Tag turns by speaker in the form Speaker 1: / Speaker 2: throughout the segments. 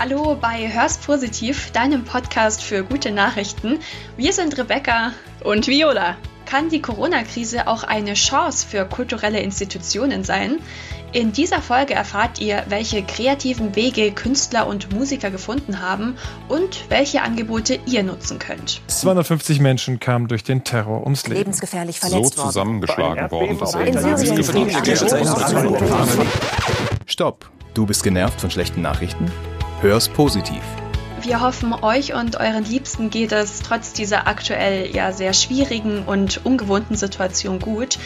Speaker 1: Hallo bei Hörst Positiv, deinem Podcast für gute Nachrichten. Wir sind Rebecca
Speaker 2: und Viola.
Speaker 1: Kann die Corona-Krise auch eine Chance für kulturelle Institutionen sein? In dieser Folge erfahrt ihr, welche kreativen Wege Künstler und Musiker gefunden haben und welche Angebote ihr nutzen könnt.
Speaker 3: 250 Menschen kamen durch den Terror ums Leben.
Speaker 4: Lebensgefährlich verletzt
Speaker 5: so zusammengeschlagen worden.
Speaker 6: Stopp! Du bist genervt von schlechten Nachrichten? Hör's positiv.
Speaker 1: Wir hoffen, euch und euren Liebsten geht es trotz dieser aktuell ja sehr schwierigen und ungewohnten Situation gut.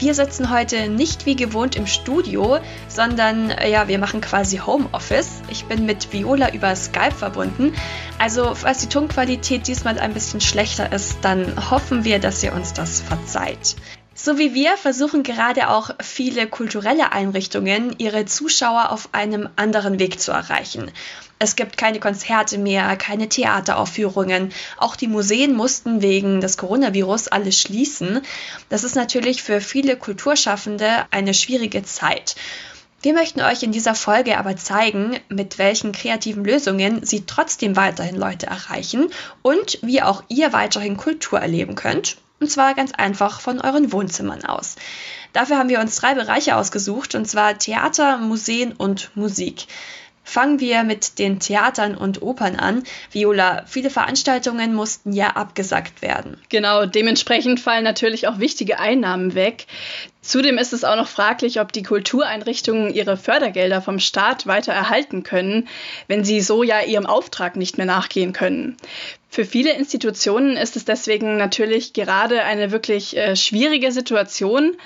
Speaker 1: Wir sitzen heute nicht wie gewohnt im Studio, sondern ja, wir machen quasi Homeoffice. Ich bin mit Viola über Skype verbunden. Also, falls die Tonqualität diesmal ein bisschen schlechter ist, dann hoffen wir, dass ihr uns das verzeiht. So wie wir versuchen gerade auch viele kulturelle Einrichtungen, ihre Zuschauer auf einem anderen Weg zu erreichen. Es gibt keine Konzerte mehr, keine Theateraufführungen. Auch die Museen mussten wegen des Coronavirus alles schließen. Das ist natürlich für viele Kulturschaffende eine schwierige Zeit. Wir möchten euch in dieser Folge aber zeigen, mit welchen kreativen Lösungen sie trotzdem weiterhin Leute erreichen und wie auch ihr weiterhin Kultur erleben könnt und zwar ganz einfach von euren Wohnzimmern aus. Dafür haben wir uns drei Bereiche ausgesucht, und zwar Theater, Museen und Musik. Fangen wir mit den Theatern und Opern an. Viola, viele Veranstaltungen mussten ja abgesagt werden.
Speaker 2: Genau, dementsprechend fallen natürlich auch wichtige Einnahmen weg. Zudem ist es auch noch fraglich, ob die Kultureinrichtungen ihre Fördergelder vom Staat weiter erhalten können, wenn sie so ja ihrem Auftrag nicht mehr nachgehen können. Für viele Institutionen ist es deswegen natürlich gerade eine wirklich äh, schwierige Situation,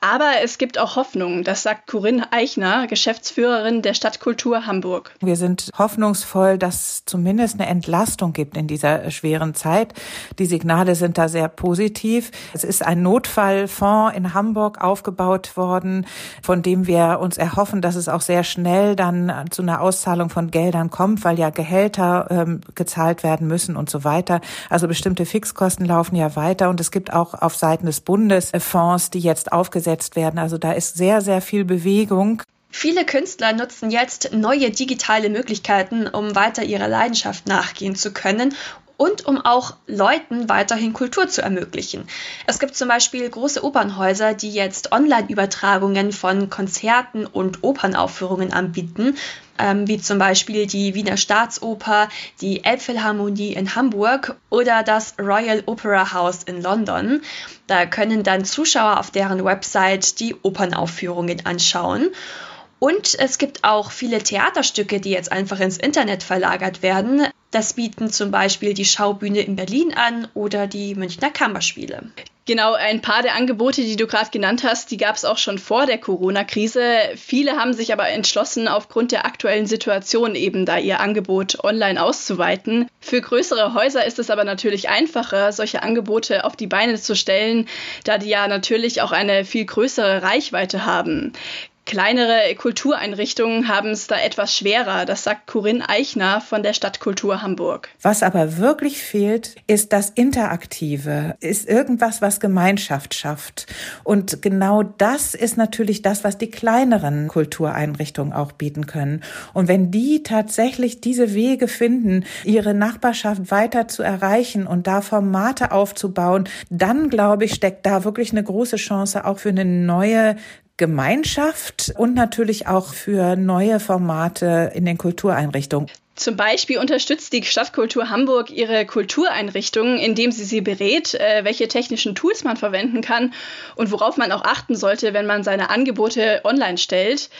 Speaker 2: aber es gibt auch Hoffnung, das sagt Corinne Eichner, Geschäftsführerin der Stadtkultur Hamburg.
Speaker 7: Wir sind hoffnungsvoll, dass zumindest eine Entlastung gibt in dieser schweren Zeit. Die Signale sind da sehr positiv. Es ist ein Notfallfonds in Hamburg aufgebaut worden, von dem wir uns erhoffen, dass es auch sehr schnell dann zu einer Auszahlung von Geldern kommt, weil ja Gehälter ähm, gezahlt werden müssen und so weiter. Also bestimmte Fixkosten laufen ja weiter und es gibt auch auf Seiten des Bundes Fonds, die jetzt aufgesetzt werden. Also da ist sehr, sehr viel Bewegung.
Speaker 1: Viele Künstler nutzen jetzt neue digitale Möglichkeiten, um weiter ihrer Leidenschaft nachgehen zu können und um auch Leuten weiterhin Kultur zu ermöglichen. Es gibt zum Beispiel große Opernhäuser, die jetzt Online-Übertragungen von Konzerten und Opernaufführungen anbieten ähm, wie zum Beispiel die Wiener Staatsoper, die Elbphilharmonie in Hamburg oder das Royal Opera House in London. Da können dann Zuschauer auf deren Website die Opernaufführungen anschauen. Und es gibt auch viele Theaterstücke, die jetzt einfach ins Internet verlagert werden. Das bieten zum Beispiel die Schaubühne in Berlin an oder die Münchner Kammerspiele.
Speaker 2: Genau, ein paar der Angebote, die du gerade genannt hast, die gab es auch schon vor der Corona-Krise. Viele haben sich aber entschlossen, aufgrund der aktuellen Situation eben da ihr Angebot online auszuweiten. Für größere Häuser ist es aber natürlich einfacher, solche Angebote auf die Beine zu stellen, da die ja natürlich auch eine viel größere Reichweite haben. Kleinere Kultureinrichtungen haben es da etwas schwerer, das sagt Corinne Eichner von der Stadtkultur Hamburg.
Speaker 7: Was aber wirklich fehlt, ist das Interaktive, ist irgendwas, was Gemeinschaft schafft. Und genau das ist natürlich das, was die kleineren Kultureinrichtungen auch bieten können. Und wenn die tatsächlich diese Wege finden, ihre Nachbarschaft weiter zu erreichen und da Formate aufzubauen, dann glaube ich, steckt da wirklich eine große Chance auch für eine neue Gemeinschaft und natürlich auch für neue Formate in den Kultureinrichtungen.
Speaker 2: Zum Beispiel unterstützt die Stadtkultur Hamburg ihre Kultureinrichtungen, indem sie sie berät, äh, welche technischen Tools man verwenden kann und worauf man auch achten sollte, wenn man seine Angebote online stellt.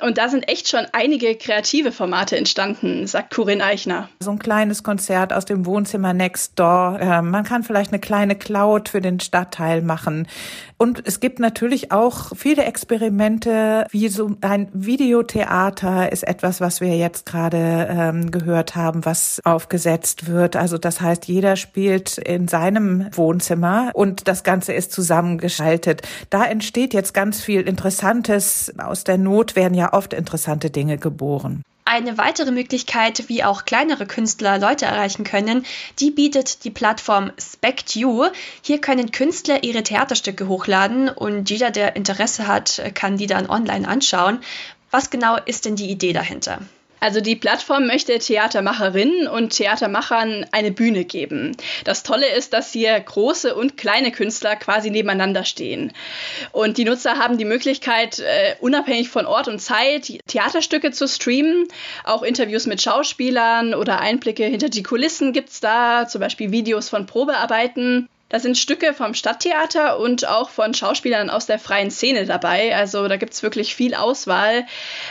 Speaker 2: Und da sind echt schon einige kreative Formate entstanden, sagt Corinne Eichner.
Speaker 7: So ein kleines Konzert aus dem Wohnzimmer next door. Ähm, man kann vielleicht eine kleine Cloud für den Stadtteil machen. Und es gibt natürlich auch viele Experimente, wie so ein Videotheater ist etwas, was wir jetzt gerade ähm, gehört haben, was aufgesetzt wird. Also das heißt, jeder spielt in seinem Wohnzimmer und das Ganze ist zusammengeschaltet. Da entsteht jetzt ganz viel Interessantes. Aus der Not werden ja oft interessante Dinge geboren.
Speaker 1: Eine weitere Möglichkeit, wie auch kleinere Künstler Leute erreichen können, die bietet die Plattform SpectU. Hier können Künstler ihre Theaterstücke hochladen und jeder, der Interesse hat, kann die dann online anschauen. Was genau ist denn die Idee dahinter?
Speaker 2: Also die Plattform möchte Theatermacherinnen und Theatermachern eine Bühne geben. Das Tolle ist, dass hier große und kleine Künstler quasi nebeneinander stehen. Und die Nutzer haben die Möglichkeit, äh, unabhängig von Ort und Zeit Theaterstücke zu streamen. Auch Interviews mit Schauspielern oder Einblicke hinter die Kulissen gibt es da, zum Beispiel Videos von Probearbeiten. Da sind Stücke vom Stadttheater und auch von Schauspielern aus der freien Szene dabei. Also da gibt es wirklich viel Auswahl.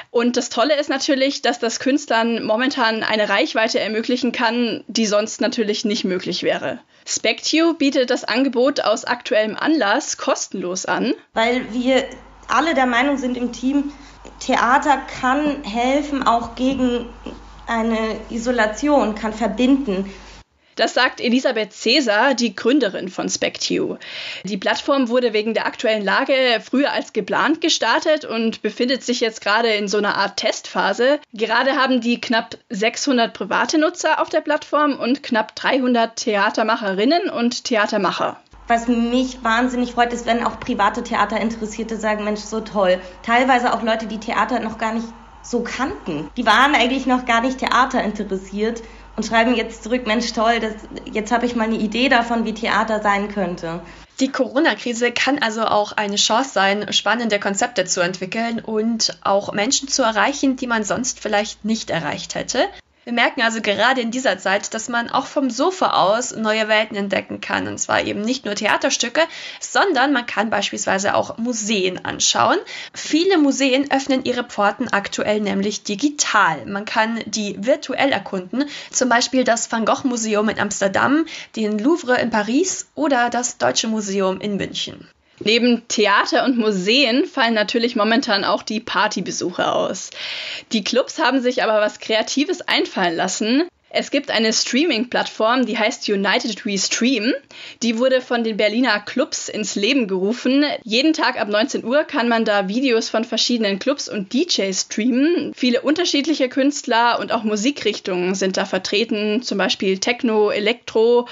Speaker 2: Und das Tolle ist natürlich, dass das Künstlern momentan eine Reichweite ermöglichen kann, die sonst natürlich nicht möglich wäre. SpecTube bietet das Angebot aus aktuellem Anlass kostenlos an.
Speaker 4: Weil wir alle der Meinung sind im Team, Theater kann helfen, auch gegen eine Isolation, kann verbinden.
Speaker 2: Das sagt Elisabeth Cäsar, die Gründerin von SpecTU. Die Plattform wurde wegen der aktuellen Lage früher als geplant gestartet und befindet sich jetzt gerade in so einer Art Testphase. Gerade haben die knapp 600 private Nutzer auf der Plattform und knapp 300 Theatermacherinnen und Theatermacher
Speaker 4: was mich wahnsinnig freut, ist, wenn auch private Theaterinteressierte sagen, Mensch, so toll. Teilweise auch Leute, die Theater noch gar nicht so kannten. Die waren eigentlich noch gar nicht Theater interessiert und schreiben jetzt zurück, Mensch toll, das, jetzt habe ich mal eine Idee davon, wie Theater sein könnte.
Speaker 1: Die Corona-Krise kann also auch eine Chance sein, spannende Konzepte zu entwickeln und auch Menschen zu erreichen, die man sonst vielleicht nicht erreicht hätte. Wir merken also gerade in dieser Zeit, dass man auch vom Sofa aus neue Welten entdecken kann. Und zwar eben nicht nur Theaterstücke, sondern man kann beispielsweise auch Museen anschauen. Viele Museen öffnen ihre Pforten aktuell nämlich digital. Man kann die virtuell erkunden, zum Beispiel das Van Gogh Museum in Amsterdam, den Louvre in Paris oder das Deutsche Museum in München.
Speaker 2: Neben Theater und Museen fallen natürlich momentan auch die Partybesuche aus. Die Clubs haben sich aber was Kreatives einfallen lassen. Es gibt eine Streaming-Plattform, die heißt United We Stream. Die wurde von den Berliner Clubs ins Leben gerufen. Jeden Tag ab 19 Uhr kann man da Videos von verschiedenen Clubs und DJs streamen. Viele unterschiedliche Künstler und auch Musikrichtungen sind da vertreten, zum Beispiel Techno, Elektro,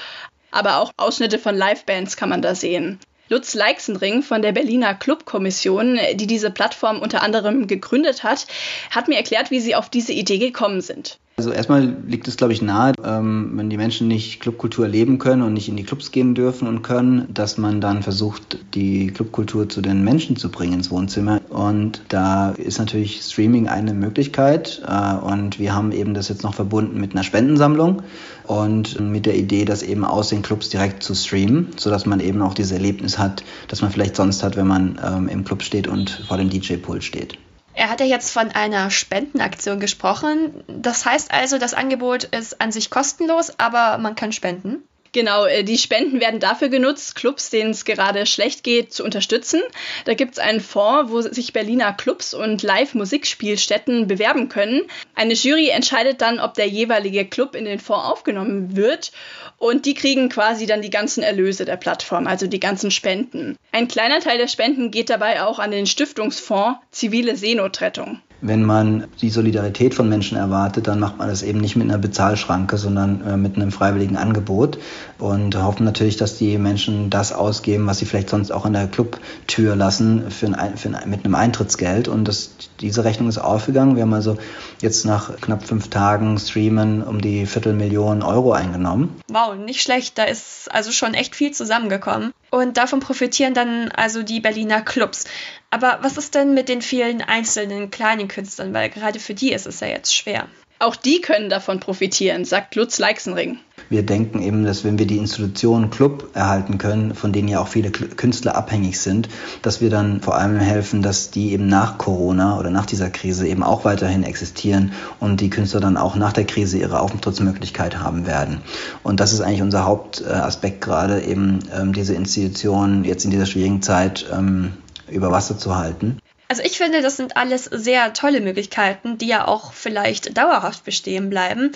Speaker 2: aber auch Ausschnitte von Livebands kann man da sehen. Lutz Leixenring von der Berliner Clubkommission, die diese Plattform unter anderem gegründet hat, hat mir erklärt, wie sie auf diese Idee gekommen sind.
Speaker 5: Also erstmal liegt es, glaube ich, nahe, ähm, wenn die Menschen nicht Clubkultur erleben können und nicht in die Clubs gehen dürfen und können, dass man dann versucht, die Clubkultur zu den Menschen zu bringen ins Wohnzimmer. Und da ist natürlich Streaming eine Möglichkeit. Äh, und wir haben eben das jetzt noch verbunden mit einer Spendensammlung und mit der Idee, das eben aus den Clubs direkt zu streamen, sodass man eben auch dieses Erlebnis hat, das man vielleicht sonst hat, wenn man ähm, im Club steht und vor dem DJ-Pult steht.
Speaker 1: Er hat ja jetzt von einer Spendenaktion gesprochen. Das heißt also, das Angebot ist an sich kostenlos, aber man kann spenden.
Speaker 2: Genau, äh, die Spenden werden dafür genutzt, Clubs, denen es gerade schlecht geht, zu unterstützen. Da gibt es einen Fonds, wo sich Berliner Clubs und Live-Musikspielstätten bewerben können. Eine Jury entscheidet dann, ob der jeweilige Club in den Fonds aufgenommen wird. Und die kriegen quasi dann die ganzen Erlöse der Plattform, also die ganzen Spenden. Ein kleiner Teil der Spenden geht dabei auch an den Stiftungsfonds Zivile Seenotrettung.
Speaker 5: Wenn man die Solidarität von Menschen erwartet, dann macht man das eben nicht mit einer Bezahlschranke, sondern äh, mit einem freiwilligen Angebot und hoffen natürlich, dass die Menschen das ausgeben, was sie vielleicht sonst auch an der Clubtür lassen für ein, für ein, mit einem Eintrittsgeld. Und das, diese Rechnung ist aufgegangen. Wir haben also jetzt nach knapp fünf Tagen Streamen um die Viertelmillion Euro eingenommen.
Speaker 1: Wow, nicht schlecht. Da ist also schon echt viel zusammengekommen. Und davon profitieren dann also die Berliner Clubs. Aber was ist denn mit den vielen einzelnen kleinen Künstlern? Weil gerade für die ist es ja jetzt schwer.
Speaker 2: Auch die können davon profitieren, sagt Lutz Leixenring.
Speaker 5: Wir denken eben, dass wenn wir die Institution Club erhalten können, von denen ja auch viele Künstler abhängig sind, dass wir dann vor allem helfen, dass die eben nach Corona oder nach dieser Krise eben auch weiterhin existieren und die Künstler dann auch nach der Krise ihre Auftrittsmöglichkeit haben werden. Und das ist eigentlich unser Hauptaspekt gerade, eben ähm, diese Institution jetzt in dieser schwierigen Zeit ähm, über Wasser zu halten.
Speaker 1: Also ich finde, das sind alles sehr tolle Möglichkeiten, die ja auch vielleicht dauerhaft bestehen bleiben.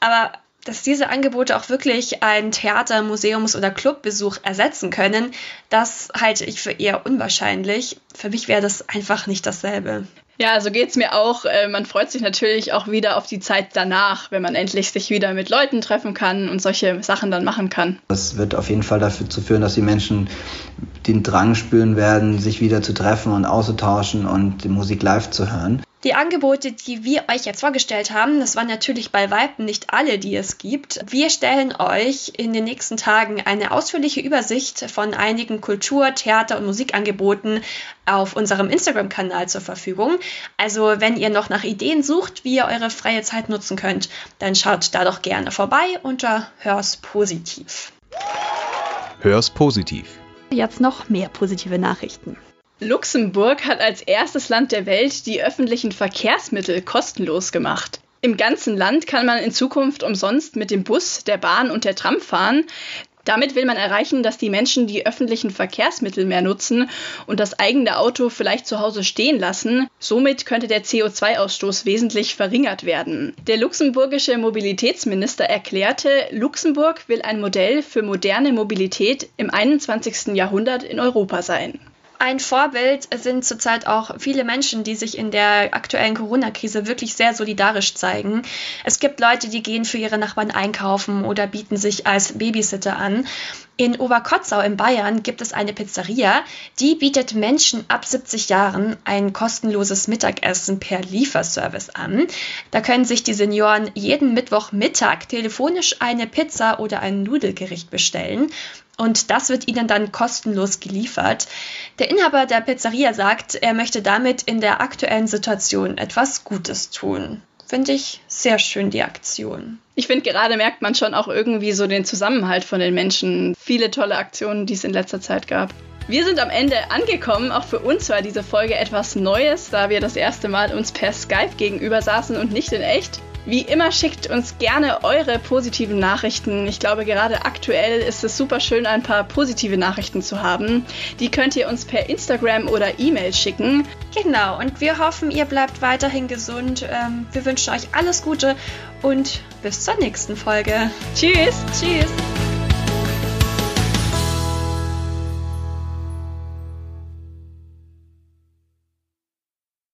Speaker 1: Aber dass diese Angebote auch wirklich einen Theater-, Museums- oder Clubbesuch ersetzen können, das halte ich für eher unwahrscheinlich. Für mich wäre das einfach nicht dasselbe.
Speaker 2: Ja, so geht es mir auch. Äh, man freut sich natürlich auch wieder auf die Zeit danach, wenn man endlich sich wieder mit Leuten treffen kann und solche Sachen dann machen kann.
Speaker 5: Das wird auf jeden Fall dafür zu führen, dass die Menschen den Drang spüren werden, sich wieder zu treffen und auszutauschen und die Musik live zu hören.
Speaker 1: Die Angebote, die wir euch jetzt vorgestellt haben, das waren natürlich bei Weitem nicht alle, die es gibt. Wir stellen euch in den nächsten Tagen eine ausführliche Übersicht von einigen Kultur-, Theater- und Musikangeboten auf unserem Instagram-Kanal zur Verfügung. Also wenn ihr noch nach Ideen sucht, wie ihr eure freie Zeit nutzen könnt, dann schaut da doch gerne vorbei unter Hör's Positiv.
Speaker 6: Hör's Positiv.
Speaker 1: Jetzt noch mehr positive Nachrichten.
Speaker 2: Luxemburg hat als erstes Land der Welt die öffentlichen Verkehrsmittel kostenlos gemacht. Im ganzen Land kann man in Zukunft umsonst mit dem Bus, der Bahn und der Tram fahren. Damit will man erreichen, dass die Menschen die öffentlichen Verkehrsmittel mehr nutzen und das eigene Auto vielleicht zu Hause stehen lassen. Somit könnte der CO2-Ausstoß wesentlich verringert werden. Der luxemburgische Mobilitätsminister erklärte, Luxemburg will ein Modell für moderne Mobilität im 21. Jahrhundert in Europa sein.
Speaker 1: Ein Vorbild sind zurzeit auch viele Menschen, die sich in der aktuellen Corona-Krise wirklich sehr solidarisch zeigen. Es gibt Leute, die gehen für ihre Nachbarn einkaufen oder bieten sich als Babysitter an. In Oberkotzau in Bayern gibt es eine Pizzeria, die bietet Menschen ab 70 Jahren ein kostenloses Mittagessen per Lieferservice an. Da können sich die Senioren jeden Mittwochmittag telefonisch eine Pizza oder ein Nudelgericht bestellen und das wird ihnen dann kostenlos geliefert. Der Inhaber der Pizzeria sagt, er möchte damit in der aktuellen Situation etwas Gutes tun. Finde ich sehr schön, die Aktion.
Speaker 2: Ich finde, gerade merkt man schon auch irgendwie so den Zusammenhalt von den Menschen. Viele tolle Aktionen, die es in letzter Zeit gab. Wir sind am Ende angekommen. Auch für uns war diese Folge etwas Neues, da wir das erste Mal uns per Skype gegenüber saßen und nicht in echt. Wie immer schickt uns gerne eure positiven Nachrichten. Ich glaube, gerade aktuell ist es super schön, ein paar positive Nachrichten zu haben. Die könnt ihr uns per Instagram oder E-Mail schicken.
Speaker 1: Genau, und wir hoffen, ihr bleibt weiterhin gesund. Ähm, wir wünschen euch alles Gute und bis zur nächsten Folge.
Speaker 2: Tschüss.
Speaker 1: Tschüss.